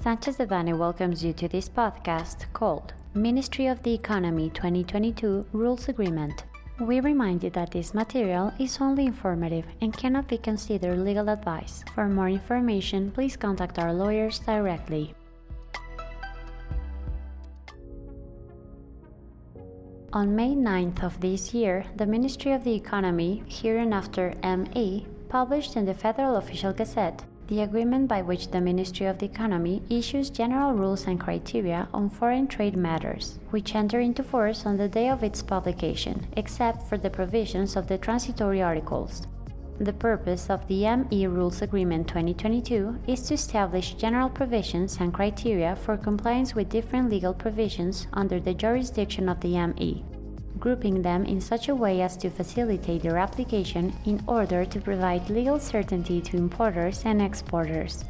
Sanchez Devanny welcomes you to this podcast called Ministry of the Economy 2022 Rules Agreement. We remind you that this material is only informative and cannot be considered legal advice. For more information, please contact our lawyers directly. On May 9th of this year, the Ministry of the Economy, hereinafter ME, published in the Federal Official Gazette the agreement by which the Ministry of the Economy issues general rules and criteria on foreign trade matters, which enter into force on the day of its publication, except for the provisions of the transitory articles. The purpose of the ME Rules Agreement 2022 is to establish general provisions and criteria for compliance with different legal provisions under the jurisdiction of the ME grouping them in such a way as to facilitate their application in order to provide legal certainty to importers and exporters.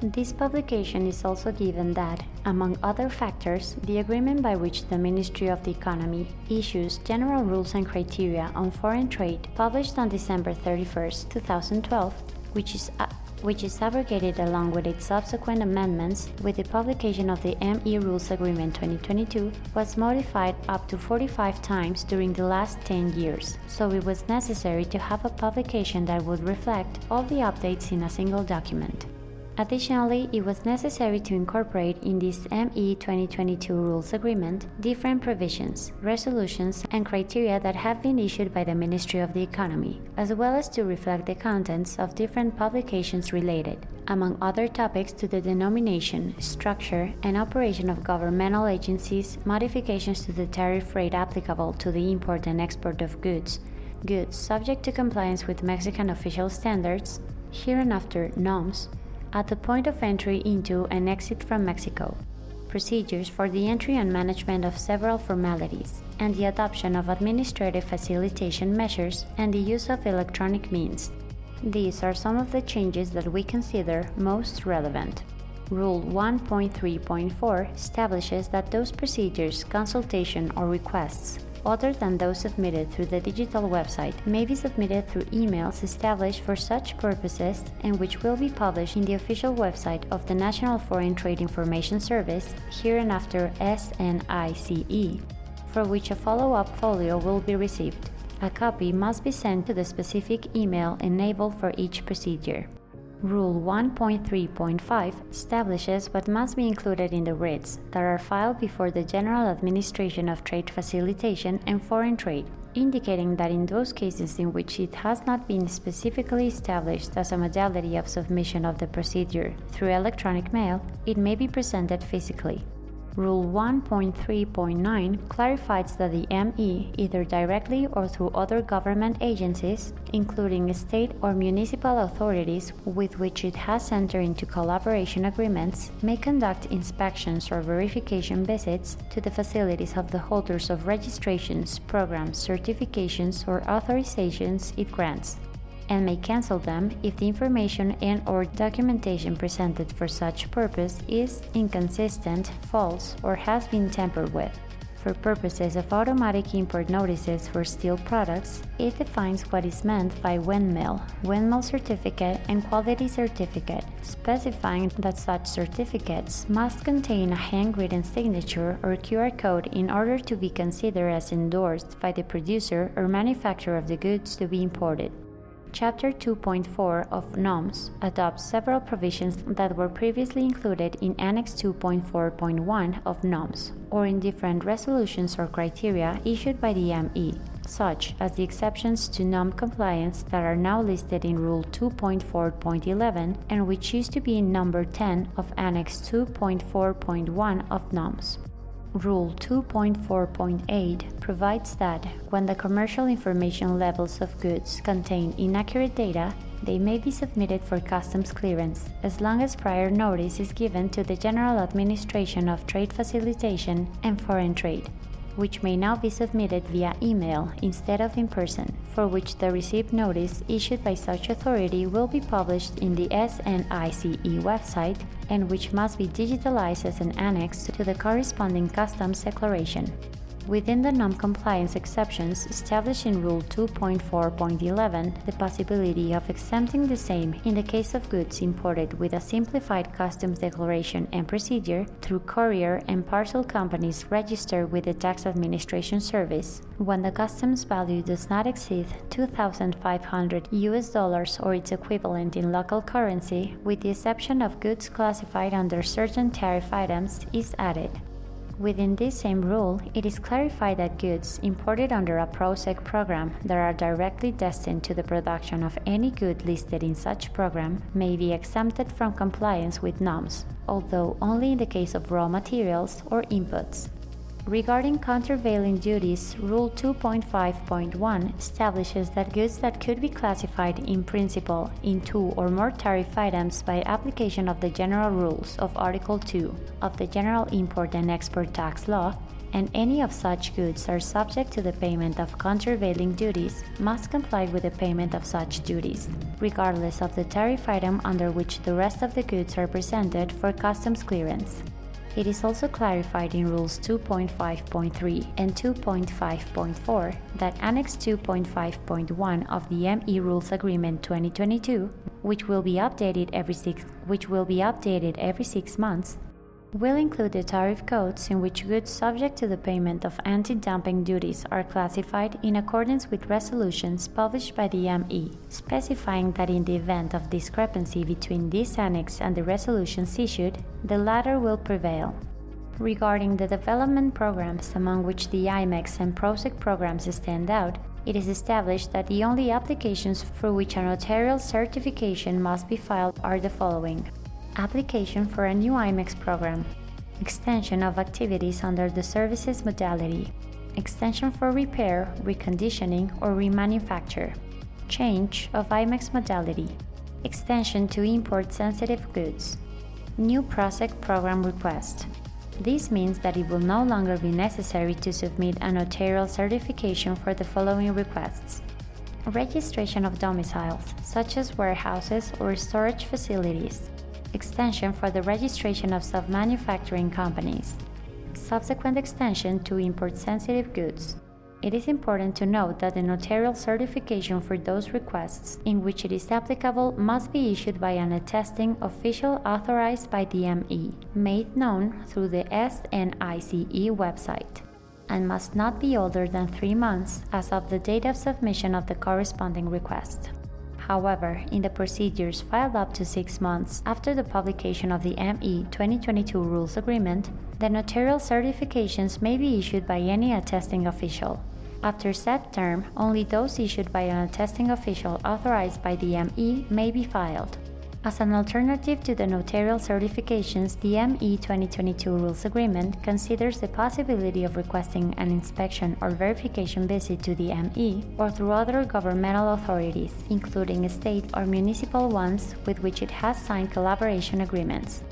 This publication is also given that, among other factors, the agreement by which the Ministry of the Economy issues general rules and criteria on foreign trade, published on December 31, 2012, which is which is abrogated along with its subsequent amendments with the publication of the ME Rules Agreement 2022, was modified up to 45 times during the last 10 years, so it was necessary to have a publication that would reflect all the updates in a single document. Additionally, it was necessary to incorporate in this ME 2022 Rules Agreement different provisions, resolutions, and criteria that have been issued by the Ministry of the Economy, as well as to reflect the contents of different publications related, among other topics, to the denomination, structure, and operation of governmental agencies, modifications to the tariff rate applicable to the import and export of goods, goods subject to compliance with Mexican official standards, hereinafter NOMS at the point of entry into and exit from Mexico, procedures for the entry and management of several formalities, and the adoption of administrative facilitation measures and the use of electronic means. These are some of the changes that we consider most relevant. Rule 1.3.4 establishes that those procedures, consultation, or requests other than those submitted through the digital website may be submitted through emails established for such purposes and which will be published in the official website of the National Foreign Trade Information Service, hereinafter SNICE, for which a follow up folio will be received. A copy must be sent to the specific email enabled for each procedure. Rule 1.3.5 establishes what must be included in the writs that are filed before the General Administration of Trade Facilitation and Foreign Trade, indicating that in those cases in which it has not been specifically established as a modality of submission of the procedure through electronic mail, it may be presented physically. Rule 1.3.9 clarifies that the ME, either directly or through other government agencies, including state or municipal authorities with which it has entered into collaboration agreements, may conduct inspections or verification visits to the facilities of the holders of registrations, programs, certifications, or authorizations it grants and may cancel them if the information and or documentation presented for such purpose is inconsistent, false, or has been tampered with. For purposes of automatic import notices for steel products, it defines what is meant by windmill, windmill certificate, and quality certificate, specifying that such certificates must contain a handwritten signature or QR code in order to be considered as endorsed by the producer or manufacturer of the goods to be imported. Chapter 2.4 of NOMS adopts several provisions that were previously included in Annex 2.4.1 of NOMS or in different resolutions or criteria issued by the ME, such as the exceptions to NOM compliance that are now listed in Rule 2.4.11 and which used to be in Number 10 of Annex 2.4.1 of NOMS. Rule 2.4.8 provides that when the commercial information labels of goods contain inaccurate data, they may be submitted for customs clearance as long as prior notice is given to the General Administration of Trade Facilitation and Foreign Trade which may now be submitted via email instead of in person, for which the received notice issued by such authority will be published in the SNICE website and which must be digitalized as an annex to the corresponding customs declaration. Within the non-compliance exceptions established in Rule 2.4.11, the possibility of exempting the same in the case of goods imported with a simplified customs declaration and procedure through courier and parcel companies registered with the Tax Administration Service when the customs value does not exceed 2500 US dollars or its equivalent in local currency with the exception of goods classified under certain tariff items is added. Within this same rule, it is clarified that goods imported under a PROSEC program that are directly destined to the production of any good listed in such program may be exempted from compliance with NOMS, although only in the case of raw materials or inputs. Regarding countervailing duties, Rule 2.5.1 establishes that goods that could be classified in principle in two or more tariff items by application of the general rules of Article 2 of the General Import and Export Tax Law, and any of such goods are subject to the payment of countervailing duties, must comply with the payment of such duties, regardless of the tariff item under which the rest of the goods are presented for customs clearance. It is also clarified in Rules 2.5.3 and 2.5.4 that Annex 2.5.1 of the ME Rules Agreement 2022, which will be updated every six, which will be updated every six months, will include the tariff codes in which goods subject to the payment of anti dumping duties are classified in accordance with resolutions published by the ME, specifying that in the event of discrepancy between this annex and the resolutions issued, the latter will prevail. Regarding the development programs among which the IMMEX and PROSEC programs stand out, it is established that the only applications for which a notarial certification must be filed are the following. Application for a new IMMEX program, extension of activities under the services modality, extension for repair, reconditioning, or remanufacture, change of IMMEX modality, extension to import sensitive goods, new PROSEC program request. This means that it will no longer be necessary to submit a notarial certification for the following requests registration of domiciles, such as warehouses or storage facilities, extension for the registration of self-manufacturing companies. Subsequent extension to import-sensitive goods. It is important to note that the notarial certification for those requests in which it is applicable must be issued by an attesting official authorized by the ME, made known through the SNICE website, and must not be older than three months as of the date of submission of the corresponding request. However, in the procedures filed up to six months after the publication of the ME 2022 Rules Agreement, the notarial certifications may be issued by any attesting official. After set term, only those issued by an attesting official authorized by the ME may be filed. As an alternative to the notarial certifications, the ME 2022 Rules Agreement considers the possibility of requesting an inspection or verification visit to the ME or through other governmental authorities, including state or municipal ones with which it has signed collaboration agreements.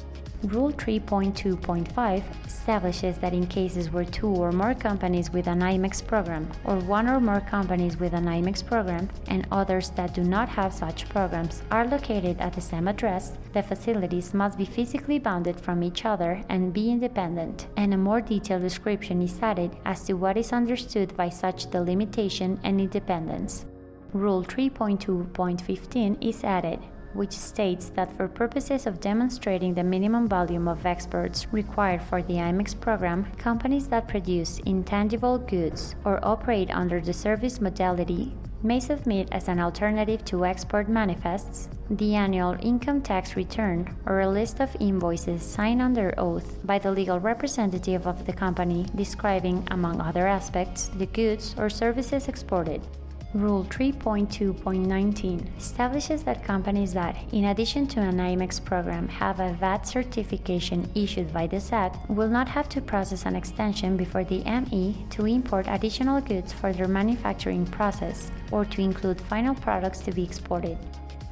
Rule 3.2.5 establishes that in cases where two or more companies with an IMMEX program, or one or more companies with an IMMEX program, and others that do not have such programs are located at the same address, the facilities must be physically bounded from each other and be independent, and a more detailed description is added as to what is understood by such delimitation and independence. Rule 3.2.15 is added, which states that for purposes of demonstrating the minimum volume of exports required for the IMMEX program, companies that produce intangible goods or operate under the service modality may submit as an alternative to export manifests the annual income tax return or a list of invoices signed under oath by the legal representative of the company describing, among other aspects, the goods or services exported. Rule 3.2.19 establishes that companies that, in addition to an IMMEX program, have a VAT certification issued by the SAT will not have to process an extension before the ME to import additional goods for their manufacturing process or to include final products to be exported.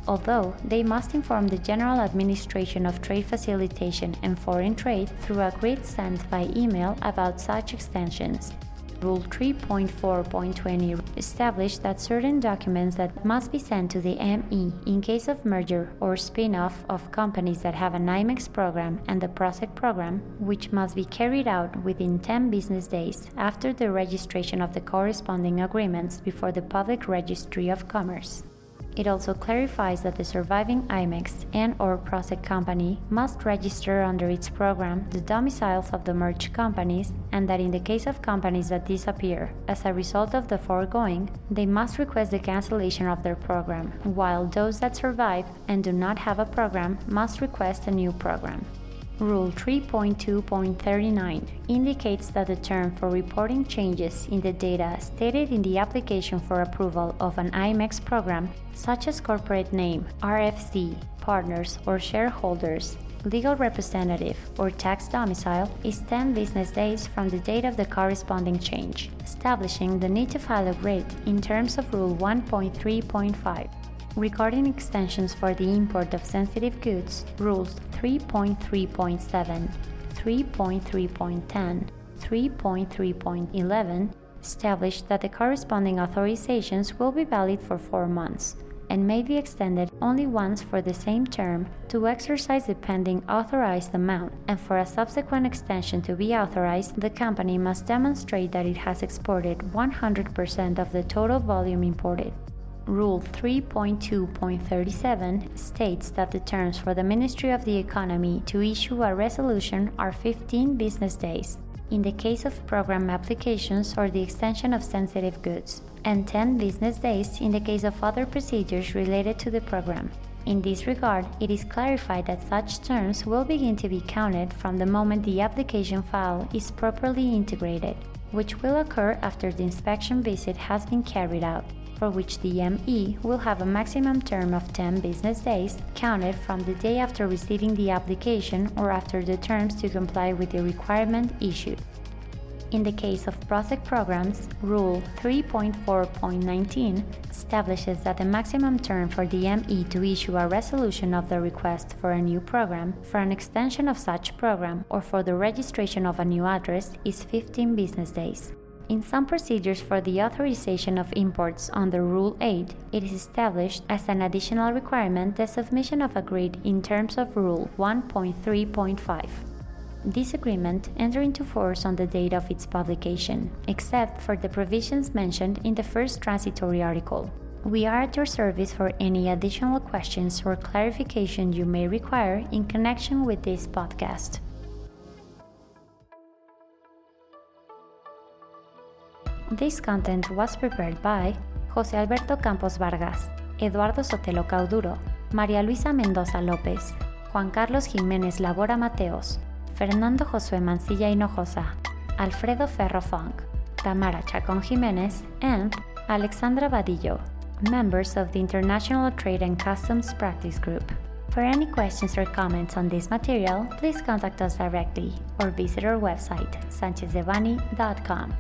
Although they must inform the General Administration of Trade Facilitation and Foreign Trade through a writ sent by email about such extensions. Rule 3.4.20 established that certain documents that must be sent to the ME in case of merger or spin-off of companies that have an IMMEX program and the PROSEC program, which must be carried out within 10 business days after the registration of the corresponding agreements before the Public Registry of Commerce. It also clarifies that the surviving IMMEX and or PROSEC company must register under its program the domiciles of the merged companies and that in the case of companies that disappear as a result of the foregoing, they must request the cancellation of their program, while those that survive and do not have a program must request a new program. Rule 3.2.39 indicates that the term for reporting changes in the data stated in the application for approval of an IMMEX program, such as corporate name, RFC, partners or shareholders, legal representative, or tax domicile, is 10 business days from the date of the corresponding change, establishing the need to file a writ in terms of Rule 1.3.5 regarding extensions for the import of sensitive goods, rules 3.3.7, 3.3.10, 3.3.11 established that the corresponding authorizations will be valid for four months and may be extended only once for the same term to exercise the pending authorized amount, and for a subsequent extension to be authorized, the company must demonstrate that it has exported 100% of the total volume imported. Rule 3.2.37 states that the terms for the Ministry of the Economy to issue a resolution are 15 business days in the case of program applications or the extension of sensitive goods, and 10 business days in the case of other procedures related to the program. In this regard, it is clarified that such terms will begin to be counted from the moment the application file is properly integrated, which will occur after the inspection visit has been carried out for which the ME will have a maximum term of 10 business days counted from the day after receiving the application or after the terms to comply with the requirement issued. In the case of PROSEC programs, Rule 3.4.19 establishes that the maximum term for the ME to issue a resolution of the request for a new program, for an extension of such program, or for the registration of a new address is 15 business days. In some procedures for the authorization of imports under Rule 8, it is established as an additional requirement the submission of a writ in terms of Rule 1.3.5. This agreement entered into force on the date of its publication, except for the provisions mentioned in the first transitory article. We are at your service for any additional questions or clarification you may require in connection with this podcast. This content was prepared by José Alberto Campos Vargas, Eduardo Sotelo Cauduro, María Luisa Mendoza López, Juan Carlos Jiménez Labora Mateos, Fernando Josué Mancilla Hinojosa, Alfredo Ferro Funk, Tamara Chacón Jiménez, and Alexandra Vadillo, members of the International Trade and Customs Practice Group. For any questions or comments on this material, please contact us directly or visit our website, sanchezdevanny.com.